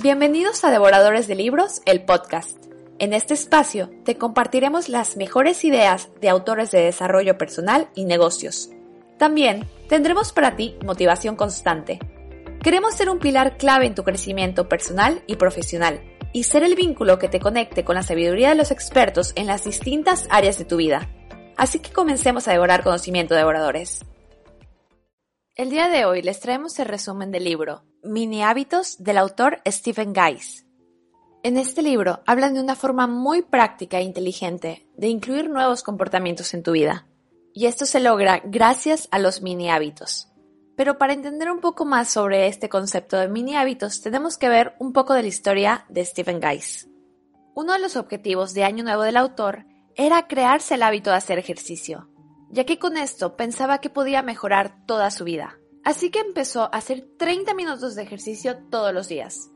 Bienvenidos a Devoradores de Libros, el podcast. En este espacio te compartiremos las mejores ideas de autores de desarrollo personal y negocios. También tendremos para ti motivación constante. Queremos ser un pilar clave en tu crecimiento personal y profesional y ser el vínculo que te conecte con la sabiduría de los expertos en las distintas áreas de tu vida. Así que comencemos a devorar conocimiento devoradores. El día de hoy les traemos el resumen del libro Mini hábitos del autor Stephen Guys. En este libro hablan de una forma muy práctica e inteligente de incluir nuevos comportamientos en tu vida. Y esto se logra gracias a los mini hábitos. Pero para entender un poco más sobre este concepto de mini hábitos, tenemos que ver un poco de la historia de Stephen Guys. Uno de los objetivos de Año Nuevo del autor era crearse el hábito de hacer ejercicio, ya que con esto pensaba que podía mejorar toda su vida. Así que empezó a hacer 30 minutos de ejercicio todos los días.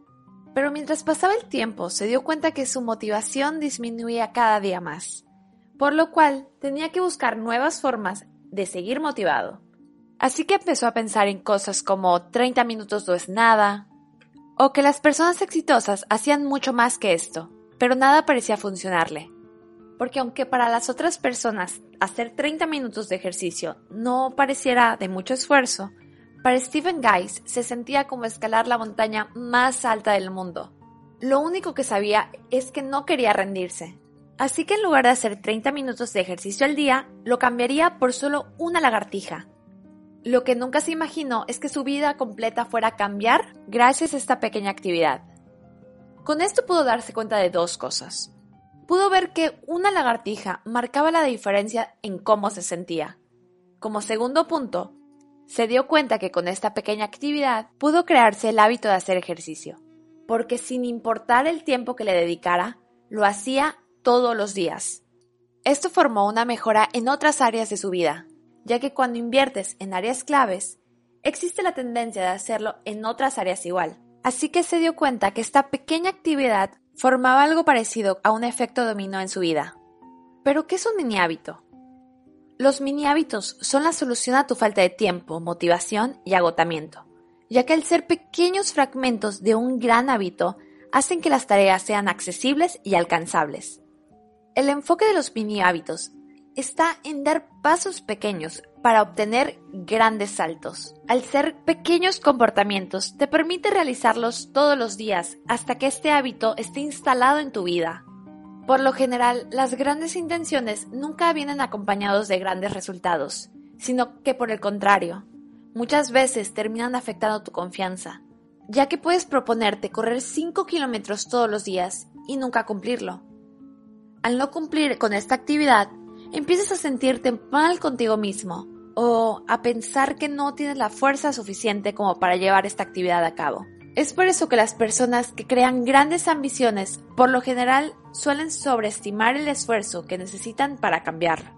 Pero mientras pasaba el tiempo se dio cuenta que su motivación disminuía cada día más, por lo cual tenía que buscar nuevas formas de seguir motivado. Así que empezó a pensar en cosas como 30 minutos no es nada, o que las personas exitosas hacían mucho más que esto, pero nada parecía funcionarle. Porque aunque para las otras personas hacer 30 minutos de ejercicio no pareciera de mucho esfuerzo, para Stephen Guys se sentía como escalar la montaña más alta del mundo. Lo único que sabía es que no quería rendirse. Así que en lugar de hacer 30 minutos de ejercicio al día, lo cambiaría por solo una lagartija, lo que nunca se imaginó es que su vida completa fuera a cambiar gracias a esta pequeña actividad. Con esto pudo darse cuenta de dos cosas. Pudo ver que una lagartija marcaba la diferencia en cómo se sentía. Como segundo punto, se dio cuenta que con esta pequeña actividad pudo crearse el hábito de hacer ejercicio, porque sin importar el tiempo que le dedicara, lo hacía todos los días. Esto formó una mejora en otras áreas de su vida, ya que cuando inviertes en áreas claves, existe la tendencia de hacerlo en otras áreas igual. Así que se dio cuenta que esta pequeña actividad formaba algo parecido a un efecto dominó en su vida. Pero, ¿qué es un mini hábito? Los mini hábitos son la solución a tu falta de tiempo, motivación y agotamiento, ya que al ser pequeños fragmentos de un gran hábito, hacen que las tareas sean accesibles y alcanzables. El enfoque de los mini hábitos está en dar pasos pequeños para obtener grandes saltos. Al ser pequeños comportamientos, te permite realizarlos todos los días hasta que este hábito esté instalado en tu vida. Por lo general, las grandes intenciones nunca vienen acompañados de grandes resultados, sino que por el contrario, muchas veces terminan afectando tu confianza, ya que puedes proponerte correr 5 kilómetros todos los días y nunca cumplirlo. Al no cumplir con esta actividad, empiezas a sentirte mal contigo mismo o a pensar que no tienes la fuerza suficiente como para llevar esta actividad a cabo. Es por eso que las personas que crean grandes ambiciones por lo general suelen sobreestimar el esfuerzo que necesitan para cambiar.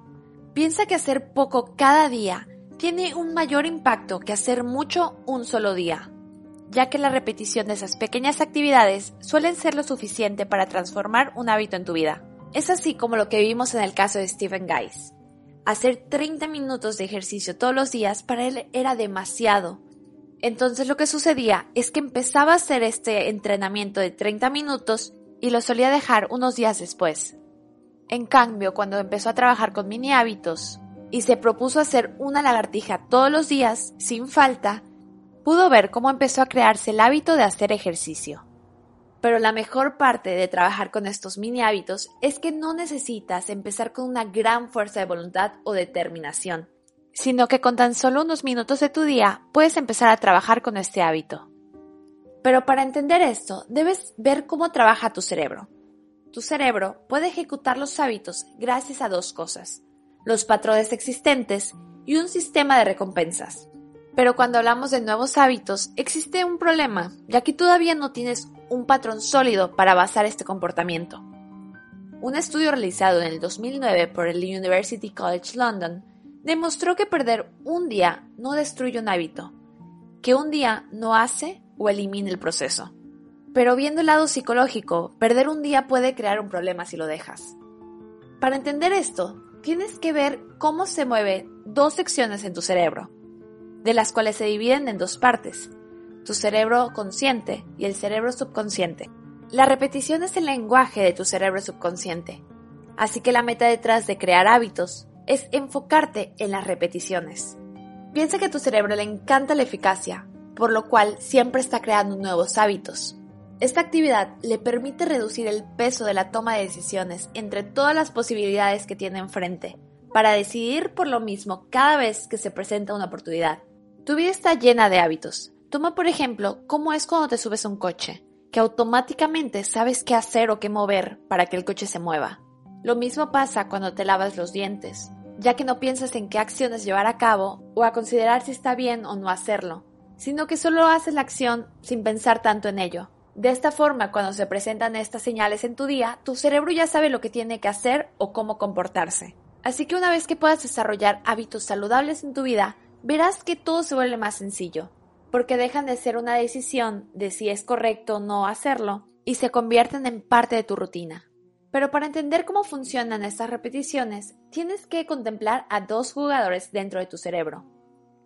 Piensa que hacer poco cada día tiene un mayor impacto que hacer mucho un solo día, ya que la repetición de esas pequeñas actividades suelen ser lo suficiente para transformar un hábito en tu vida. Es así como lo que vimos en el caso de Stephen Guys. Hacer 30 minutos de ejercicio todos los días para él era demasiado. Entonces lo que sucedía es que empezaba a hacer este entrenamiento de 30 minutos y lo solía dejar unos días después. En cambio, cuando empezó a trabajar con mini hábitos y se propuso hacer una lagartija todos los días, sin falta, pudo ver cómo empezó a crearse el hábito de hacer ejercicio. Pero la mejor parte de trabajar con estos mini hábitos es que no necesitas empezar con una gran fuerza de voluntad o determinación, sino que con tan solo unos minutos de tu día puedes empezar a trabajar con este hábito. Pero para entender esto, debes ver cómo trabaja tu cerebro. Tu cerebro puede ejecutar los hábitos gracias a dos cosas, los patrones existentes y un sistema de recompensas. Pero cuando hablamos de nuevos hábitos, existe un problema, ya que todavía no tienes un patrón sólido para basar este comportamiento. Un estudio realizado en el 2009 por el University College London demostró que perder un día no destruye un hábito, que un día no hace o elimina el proceso. Pero viendo el lado psicológico, perder un día puede crear un problema si lo dejas. Para entender esto, tienes que ver cómo se mueven dos secciones en tu cerebro, de las cuales se dividen en dos partes, tu cerebro consciente y el cerebro subconsciente. La repetición es el lenguaje de tu cerebro subconsciente. Así que la meta detrás de crear hábitos es enfocarte en las repeticiones. Piensa que a tu cerebro le encanta la eficacia, por lo cual siempre está creando nuevos hábitos. Esta actividad le permite reducir el peso de la toma de decisiones entre todas las posibilidades que tiene enfrente, para decidir por lo mismo cada vez que se presenta una oportunidad. Tu vida está llena de hábitos. Toma por ejemplo cómo es cuando te subes a un coche, que automáticamente sabes qué hacer o qué mover para que el coche se mueva. Lo mismo pasa cuando te lavas los dientes, ya que no piensas en qué acciones llevar a cabo o a considerar si está bien o no hacerlo, sino que solo haces la acción sin pensar tanto en ello. De esta forma, cuando se presentan estas señales en tu día, tu cerebro ya sabe lo que tiene que hacer o cómo comportarse. Así que una vez que puedas desarrollar hábitos saludables en tu vida, verás que todo se vuelve más sencillo, porque dejan de ser una decisión de si es correcto o no hacerlo y se convierten en parte de tu rutina. Pero para entender cómo funcionan estas repeticiones, tienes que contemplar a dos jugadores dentro de tu cerebro.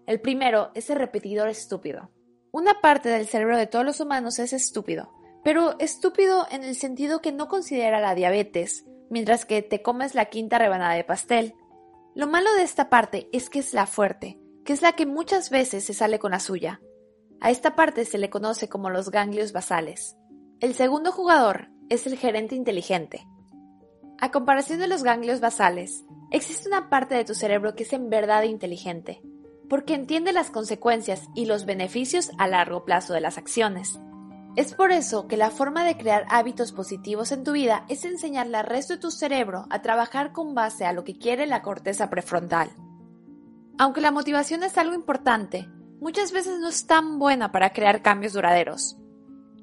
El primero es el repetidor estúpido. Una parte del cerebro de todos los humanos es estúpido, pero estúpido en el sentido que no considera la diabetes, mientras que te comes la quinta rebanada de pastel. Lo malo de esta parte es que es la fuerte, que es la que muchas veces se sale con la suya. A esta parte se le conoce como los ganglios basales. El segundo jugador es el gerente inteligente. A comparación de los ganglios basales, existe una parte de tu cerebro que es en verdad inteligente, porque entiende las consecuencias y los beneficios a largo plazo de las acciones. Es por eso que la forma de crear hábitos positivos en tu vida es enseñarle al resto de tu cerebro a trabajar con base a lo que quiere la corteza prefrontal. Aunque la motivación es algo importante, muchas veces no es tan buena para crear cambios duraderos.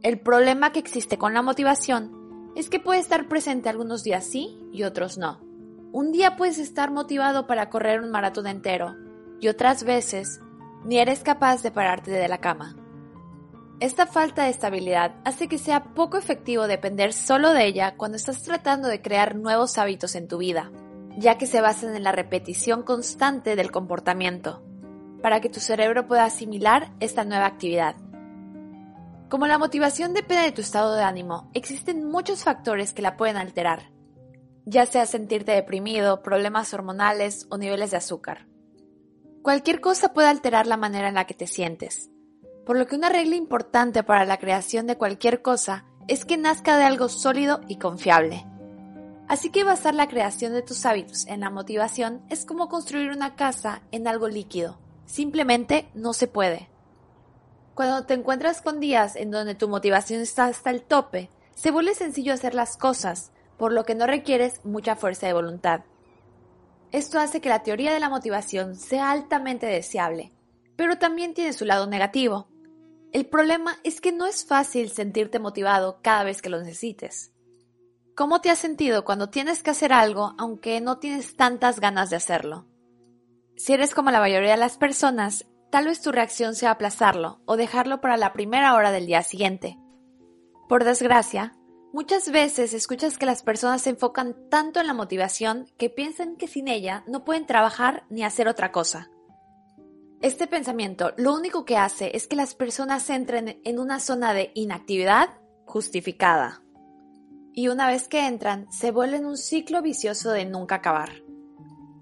El problema que existe con la motivación es que puede estar presente algunos días sí y otros no. Un día puedes estar motivado para correr un maratón entero y otras veces ni eres capaz de pararte de la cama. Esta falta de estabilidad hace que sea poco efectivo depender solo de ella cuando estás tratando de crear nuevos hábitos en tu vida, ya que se basan en la repetición constante del comportamiento, para que tu cerebro pueda asimilar esta nueva actividad. Como la motivación depende de tu estado de ánimo, existen muchos factores que la pueden alterar, ya sea sentirte deprimido, problemas hormonales o niveles de azúcar. Cualquier cosa puede alterar la manera en la que te sientes, por lo que una regla importante para la creación de cualquier cosa es que nazca de algo sólido y confiable. Así que basar la creación de tus hábitos en la motivación es como construir una casa en algo líquido. Simplemente no se puede. Cuando te encuentras con días en donde tu motivación está hasta el tope, se vuelve sencillo hacer las cosas, por lo que no requieres mucha fuerza de voluntad. Esto hace que la teoría de la motivación sea altamente deseable, pero también tiene su lado negativo. El problema es que no es fácil sentirte motivado cada vez que lo necesites. ¿Cómo te has sentido cuando tienes que hacer algo aunque no tienes tantas ganas de hacerlo? Si eres como la mayoría de las personas, tal vez tu reacción sea aplazarlo o dejarlo para la primera hora del día siguiente. Por desgracia, muchas veces escuchas que las personas se enfocan tanto en la motivación que piensan que sin ella no pueden trabajar ni hacer otra cosa. Este pensamiento lo único que hace es que las personas entren en una zona de inactividad justificada. Y una vez que entran, se vuelven un ciclo vicioso de nunca acabar.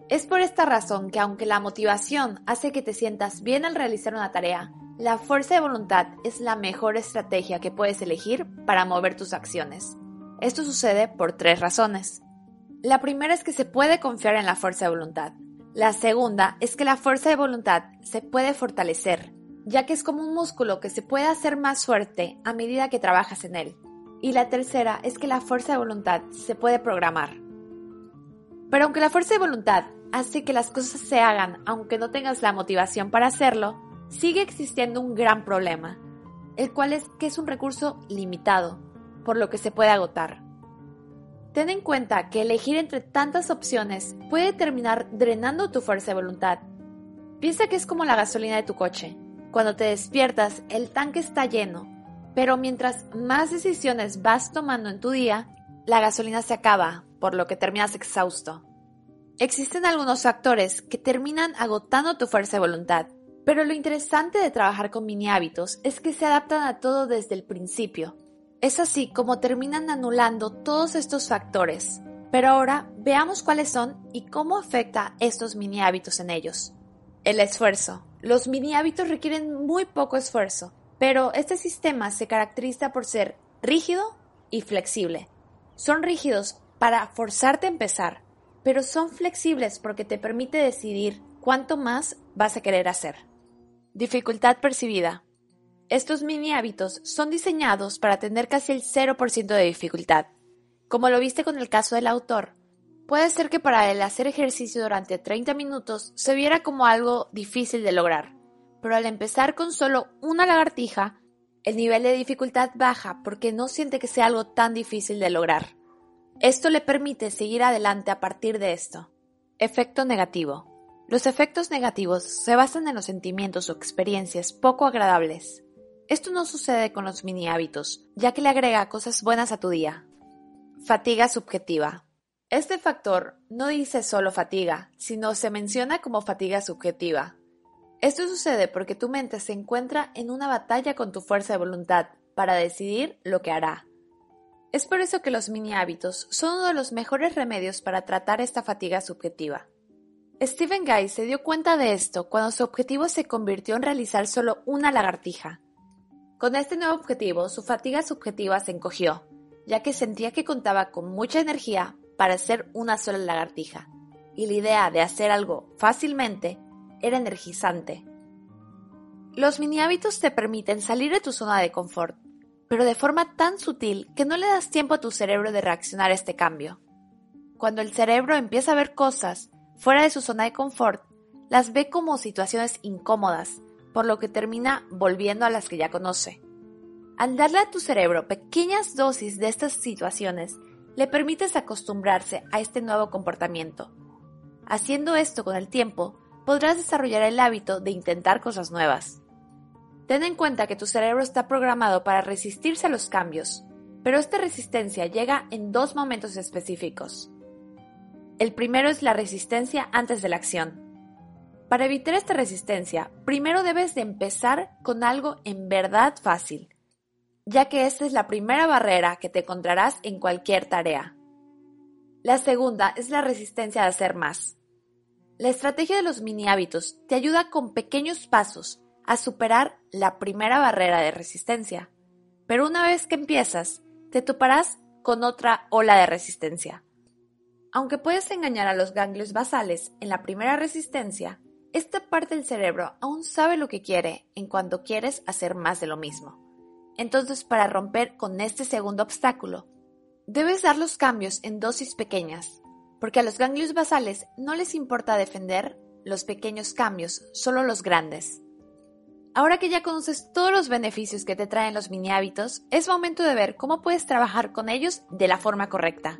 Es por esta razón que aunque la motivación hace que te sientas bien al realizar una tarea, la fuerza de voluntad es la mejor estrategia que puedes elegir para mover tus acciones. Esto sucede por tres razones. La primera es que se puede confiar en la fuerza de voluntad. La segunda es que la fuerza de voluntad se puede fortalecer, ya que es como un músculo que se puede hacer más fuerte a medida que trabajas en él. Y la tercera es que la fuerza de voluntad se puede programar. Pero aunque la fuerza de voluntad hace que las cosas se hagan aunque no tengas la motivación para hacerlo, sigue existiendo un gran problema, el cual es que es un recurso limitado, por lo que se puede agotar. Ten en cuenta que elegir entre tantas opciones puede terminar drenando tu fuerza de voluntad. Piensa que es como la gasolina de tu coche. Cuando te despiertas, el tanque está lleno, pero mientras más decisiones vas tomando en tu día, la gasolina se acaba, por lo que terminas exhausto. Existen algunos factores que terminan agotando tu fuerza de voluntad, Pero lo interesante de trabajar con mini hábitos es que se adaptan a todo desde el principio. Es así como terminan anulando todos estos factores. Pero ahora veamos cuáles son y cómo afecta estos mini hábitos en ellos. El esfuerzo. Los mini hábitos requieren muy poco esfuerzo, pero este sistema se caracteriza por ser rígido y flexible. Son rígidos para forzarte a empezar, pero son flexibles porque te permite decidir cuánto más vas a querer hacer. Dificultad percibida. Estos mini hábitos son diseñados para tener casi el 0% de dificultad. Como lo viste con el caso del autor, puede ser que para él hacer ejercicio durante 30 minutos se viera como algo difícil de lograr, pero al empezar con solo una lagartija, el nivel de dificultad baja porque no siente que sea algo tan difícil de lograr. Esto le permite seguir adelante a partir de esto. Efecto negativo. Los efectos negativos se basan en los sentimientos o experiencias poco agradables. Esto no sucede con los mini hábitos, ya que le agrega cosas buenas a tu día. Fatiga subjetiva. Este factor no dice solo fatiga, sino se menciona como fatiga subjetiva. Esto sucede porque tu mente se encuentra en una batalla con tu fuerza de voluntad para decidir lo que hará. Es por eso que los mini hábitos son uno de los mejores remedios para tratar esta fatiga subjetiva. Stephen Guy se dio cuenta de esto cuando su objetivo se convirtió en realizar solo una lagartija. Con este nuevo objetivo, su fatiga subjetiva se encogió, ya que sentía que contaba con mucha energía para hacer una sola lagartija, y la idea de hacer algo fácilmente era energizante. Los mini hábitos te permiten salir de tu zona de confort pero de forma tan sutil que no le das tiempo a tu cerebro de reaccionar a este cambio. Cuando el cerebro empieza a ver cosas fuera de su zona de confort, las ve como situaciones incómodas, por lo que termina volviendo a las que ya conoce. Al darle a tu cerebro pequeñas dosis de estas situaciones, le permites acostumbrarse a este nuevo comportamiento. Haciendo esto con el tiempo, podrás desarrollar el hábito de intentar cosas nuevas. Ten en cuenta que tu cerebro está programado para resistirse a los cambios, pero esta resistencia llega en dos momentos específicos. El primero es la resistencia antes de la acción. Para evitar esta resistencia, primero debes de empezar con algo en verdad fácil, ya que esta es la primera barrera que te encontrarás en cualquier tarea. La segunda es la resistencia a hacer más. La estrategia de los mini hábitos te ayuda con pequeños pasos a superar la primera barrera de resistencia. Pero una vez que empiezas, te toparás con otra ola de resistencia. Aunque puedes engañar a los ganglios basales en la primera resistencia, esta parte del cerebro aún sabe lo que quiere en cuanto quieres hacer más de lo mismo. Entonces, para romper con este segundo obstáculo, debes dar los cambios en dosis pequeñas, porque a los ganglios basales no les importa defender los pequeños cambios, solo los grandes. Ahora que ya conoces todos los beneficios que te traen los mini hábitos, es momento de ver cómo puedes trabajar con ellos de la forma correcta.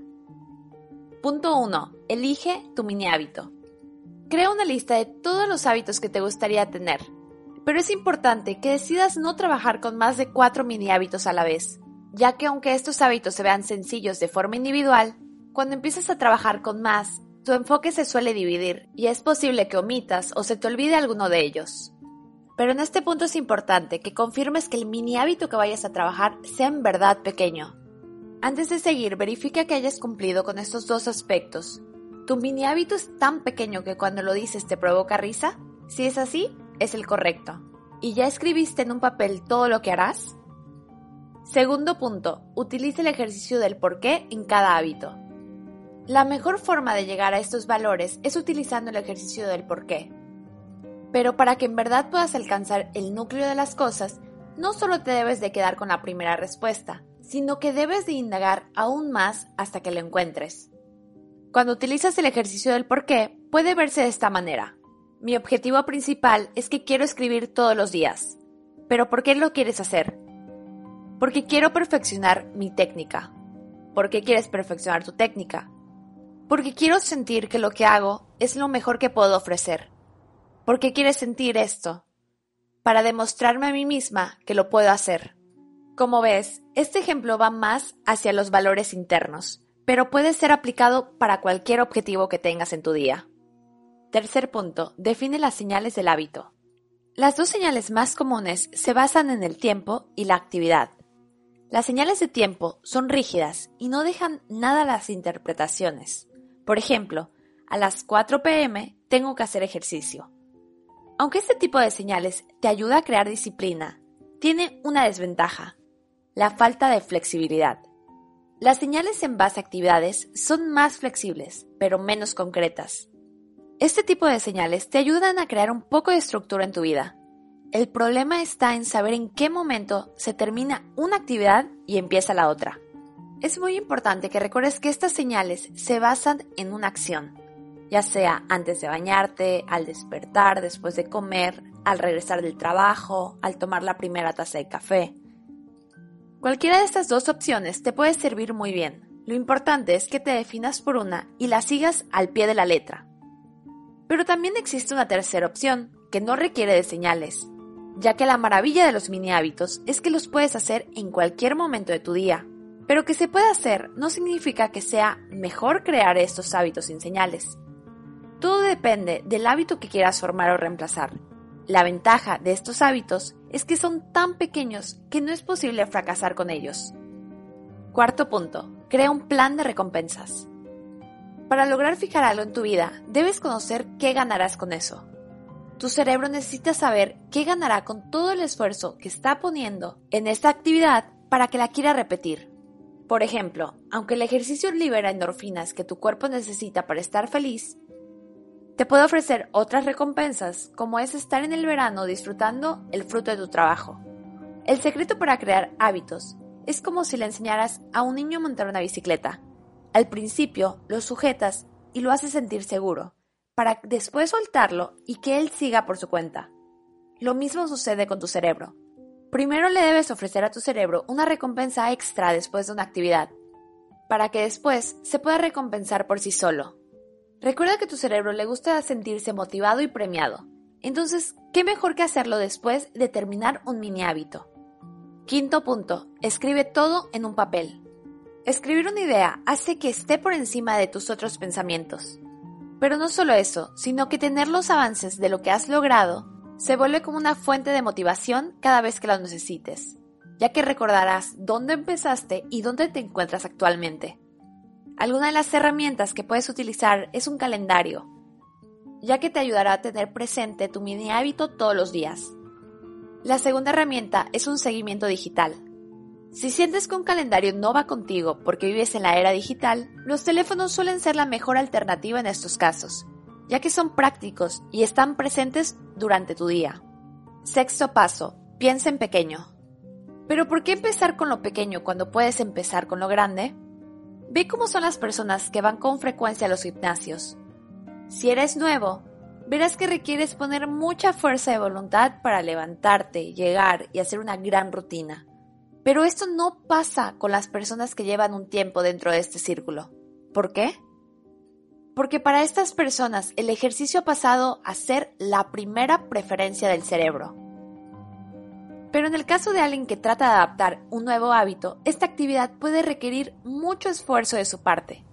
Punto 1. Elige tu mini hábito. Crea una lista de todos los hábitos que te gustaría tener, pero es importante que decidas no trabajar con más de 4 mini hábitos a la vez, ya que aunque estos hábitos se vean sencillos de forma individual, cuando empiezas a trabajar con más, tu enfoque se suele dividir y es posible que omitas o se te olvide alguno de ellos. Pero en este punto es importante que confirmes que el mini hábito que vayas a trabajar sea en verdad pequeño. Antes de seguir, verifica que hayas cumplido con estos dos aspectos. ¿Tu mini hábito es tan pequeño que cuando lo dices te provoca risa? Si es así, es el correcto. ¿Y ya escribiste en un papel todo lo que harás? Segundo punto, utiliza el ejercicio del por qué en cada hábito. La mejor forma de llegar a estos valores es utilizando el ejercicio del por qué. Pero para que en verdad puedas alcanzar el núcleo de las cosas, no solo te debes de quedar con la primera respuesta, sino que debes de indagar aún más hasta que lo encuentres. Cuando utilizas el ejercicio del por qué, puede verse de esta manera. Mi objetivo principal es que quiero escribir todos los días. ¿Pero por qué lo quieres hacer? Porque quiero perfeccionar mi técnica. ¿Por qué quieres perfeccionar tu técnica? Porque quiero sentir que lo que hago es lo mejor que puedo ofrecer. ¿Por qué quieres sentir esto? Para demostrarme a mí misma que lo puedo hacer. Como ves, este ejemplo va más hacia los valores internos, pero puede ser aplicado para cualquier objetivo que tengas en tu día. Tercer punto, define las señales del hábito. Las dos señales más comunes se basan en el tiempo y la actividad. Las señales de tiempo son rígidas y no dejan nada a las interpretaciones. Por ejemplo, a las 4 pm tengo que hacer ejercicio. Aunque este tipo de señales te ayuda a crear disciplina, tiene una desventaja, la falta de flexibilidad. Las señales en base a actividades son más flexibles, pero menos concretas. Este tipo de señales te ayudan a crear un poco de estructura en tu vida, el problema está en saber en qué momento se termina una actividad y empieza la otra. Es muy importante que recuerdes que estas señales se basan en una acción, ya sea antes de bañarte, al despertar, después de comer, al regresar del trabajo, al tomar la primera taza de café. Cualquiera de estas dos opciones te puede servir muy bien. Lo importante es que te definas por una y la sigas al pie de la letra. Pero también existe una tercera opción, que no requiere de señales, ya que la maravilla de los mini hábitos es que los puedes hacer en cualquier momento de tu día. Pero que se pueda hacer no significa que sea mejor crear estos hábitos sin señales. Todo depende del hábito que quieras formar o reemplazar. La ventaja de estos hábitos es que son tan pequeños que no es posible fracasar con ellos. Cuarto punto, crea un plan de recompensas. Para lograr fijar algo en tu vida, debes conocer qué ganarás con eso. Tu cerebro necesita saber qué ganará con todo el esfuerzo que está poniendo en esta actividad para que la quiera repetir. Por ejemplo, aunque el ejercicio libera endorfinas que tu cuerpo necesita para estar feliz, te puede ofrecer otras recompensas, como es estar en el verano disfrutando el fruto de tu trabajo. El secreto para crear hábitos es como si le enseñaras a un niño a montar una bicicleta. Al principio lo sujetas y lo haces sentir seguro, para después soltarlo y que él siga por su cuenta. Lo mismo sucede con tu cerebro. Primero le debes ofrecer a tu cerebro una recompensa extra después de una actividad, para que después se pueda recompensar por sí solo. Recuerda que tu cerebro le gusta sentirse motivado y premiado, entonces, ¿qué mejor que hacerlo después de terminar un mini hábito? Quinto punto, escribe todo en un papel. Escribir una idea hace que esté por encima de tus otros pensamientos. Pero no solo eso, sino que tener los avances de lo que has logrado se vuelve como una fuente de motivación cada vez que lo necesites, ya que recordarás dónde empezaste y dónde te encuentras actualmente. Alguna de las herramientas que puedes utilizar es un calendario, ya que te ayudará a tener presente tu mini hábito todos los días. La segunda herramienta es un seguimiento digital, si sientes que un calendario no va contigo porque vives en la era digital, los teléfonos suelen ser la mejor alternativa en estos casos, ya que son prácticos y están presentes durante tu día. Sexto paso, piensa en pequeño. Pero ¿por qué empezar con lo pequeño cuando puedes empezar con lo grande? Ve cómo son las personas que van con frecuencia a los gimnasios. Si eres nuevo, verás que requieres poner mucha fuerza de voluntad para levantarte, llegar y hacer una gran rutina. Pero esto no pasa con las personas que llevan un tiempo dentro de este círculo. ¿Por qué? Porque para estas personas el ejercicio ha pasado a ser la primera preferencia del cerebro. Pero en el caso de alguien que trata de adaptar un nuevo hábito, esta actividad puede requerir mucho esfuerzo de su parte.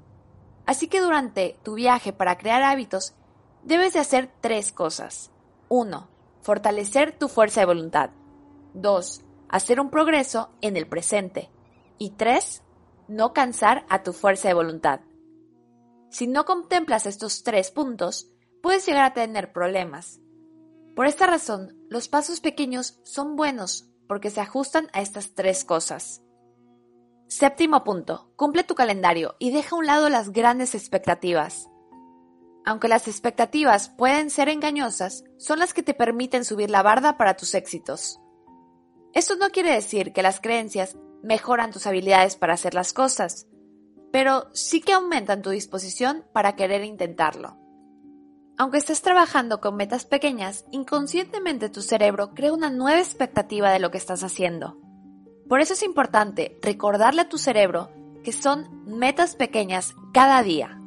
Así que durante tu viaje para crear hábitos, debes de hacer tres cosas. 1. Fortalecer tu fuerza de voluntad. 2 hacer un progreso en el presente. Y tres, no cansar a tu fuerza de voluntad. Si no contemplas estos tres puntos, puedes llegar a tener problemas. Por esta razón, los pasos pequeños son buenos porque se ajustan a estas tres cosas. Séptimo punto, cumple tu calendario y deja a un lado las grandes expectativas. Aunque las expectativas pueden ser engañosas, son las que te permiten subir la barda para tus éxitos. Esto no quiere decir que las creencias mejoran tus habilidades para hacer las cosas, pero sí que aumentan tu disposición para querer intentarlo. Aunque estés trabajando con metas pequeñas, inconscientemente tu cerebro crea una nueva expectativa de lo que estás haciendo. Por eso es importante recordarle a tu cerebro que son metas pequeñas cada día.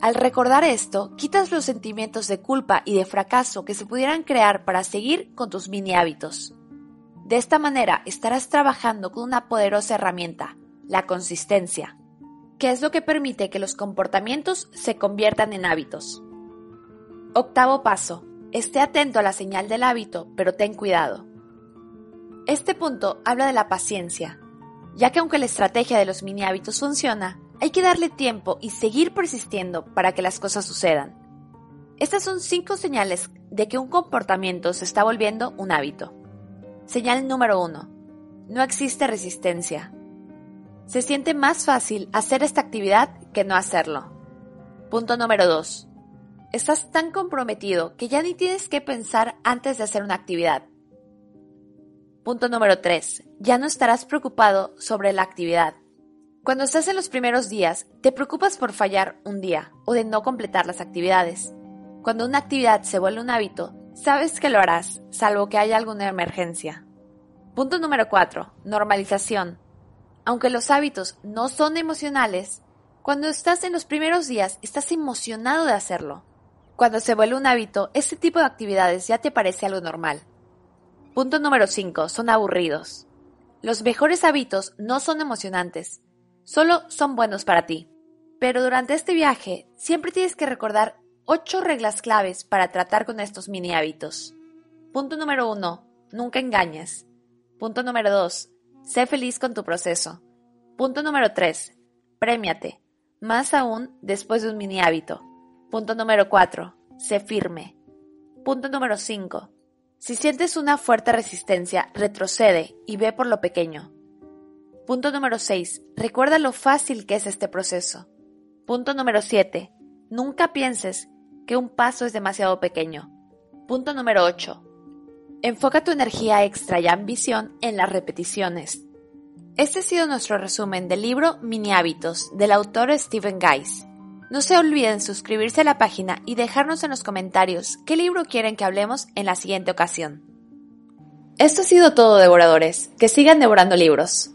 Al recordar esto, quitas los sentimientos de culpa y de fracaso que se pudieran crear para seguir con tus mini hábitos. De esta manera estarás trabajando con una poderosa herramienta, la consistencia, que es lo que permite que los comportamientos se conviertan en hábitos. Octavo paso. Esté atento a la señal del hábito, pero ten cuidado. Este punto habla de la paciencia, ya que aunque la estrategia de los mini hábitos funciona, hay que darle tiempo y seguir persistiendo para que las cosas sucedan. Estas son cinco señales de que un comportamiento se está volviendo un hábito. Señal número uno. No existe resistencia. Se siente más fácil hacer esta actividad que no hacerlo. Punto número 2. Estás tan comprometido que ya ni tienes que pensar antes de hacer una actividad. Punto número 3. Ya no estarás preocupado sobre la actividad. Cuando estás en los primeros días, te preocupas por fallar un día o de no completar las actividades. Cuando una actividad se vuelve un hábito, sabes que lo harás, salvo que haya alguna emergencia. Punto número 4. Normalización. Aunque los hábitos no son emocionales, cuando estás en los primeros días estás emocionado de hacerlo. Cuando se vuelve un hábito, este tipo de actividades ya te parece algo normal. Punto número 5. Son aburridos. Los mejores hábitos no son emocionantes, solo son buenos para ti. Pero durante este viaje siempre tienes que recordar 8 reglas claves para tratar con estos mini hábitos. Punto número 1. Nunca engañes. Punto número 2. Sé feliz con tu proceso. Punto número 3. Prémiate. Más aún después de un mini hábito. Punto número 4. Sé firme. Punto número 5. Si sientes una fuerte resistencia, retrocede y ve por lo pequeño. Punto número 6. Recuerda lo fácil que es este proceso. Punto número 7. Nunca pienses que un paso es demasiado pequeño. Punto número 8. Enfoca tu energía extra y ambición en las repeticiones. Este ha sido nuestro resumen del libro Mini Hábitos del autor Stephen Guys. No se olviden suscribirse a la página y dejarnos en los comentarios qué libro quieren que hablemos en la siguiente ocasión. Esto ha sido todo, devoradores. Que sigan devorando libros.